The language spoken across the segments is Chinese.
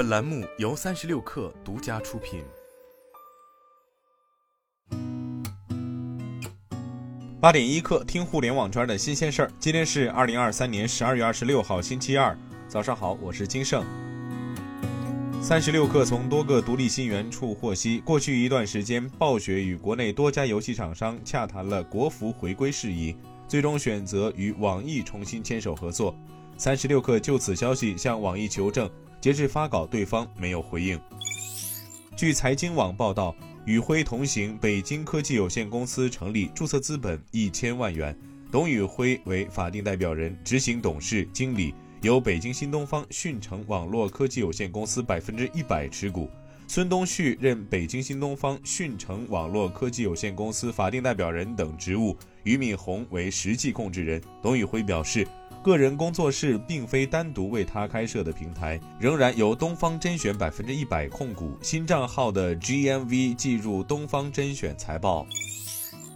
本栏目由三十六氪独家出品。八点一刻，听互联网圈的新鲜事儿。今天是二零二三年十二月二十六号，星期二，早上好，我是金盛。三十六氪从多个独立新源处获悉，过去一段时间，暴雪与国内多家游戏厂商洽谈了国服回归事宜，最终选择与网易重新牵手合作。三十六氪就此消息向网易求证，截至发稿，对方没有回应。据财经网报道，与辉同行北京科技有限公司成立，注册资本一千万元，董宇辉为法定代表人、执行董事、经理。由北京新东方讯成网络科技有限公司百分之一百持股，孙东旭任北京新东方讯成网络科技有限公司法定代表人等职务，俞敏洪为实际控制人。董宇辉表示，个人工作室并非单独为他开设的平台，仍然由东方甄选百分之一百控股。新账号的 GMV 计入东方甄选财报。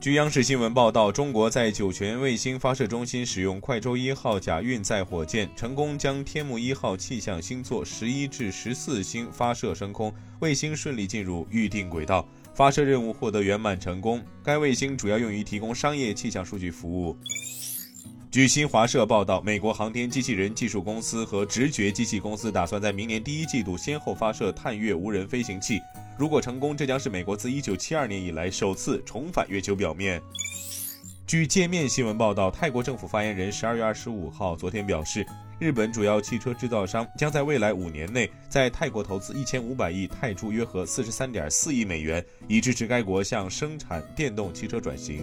据央视新闻报道，中国在酒泉卫星发射中心使用快舟一号甲运载火箭，成功将天目一号气象星座十一至十四星发射升空，卫星顺利进入预定轨道，发射任务获得圆满成功。该卫星主要用于提供商业气象数据服务。据新华社报道，美国航天机器人技术公司和直觉机器公司打算在明年第一季度先后发射探月无人飞行器。如果成功，这将是美国自1972年以来首次重返月球表面。据界面新闻报道，泰国政府发言人12月25号昨天表示，日本主要汽车制造商将在未来五年内在泰国投资1500亿泰铢（约合43.4亿美元），以支持该国向生产电动汽车转型。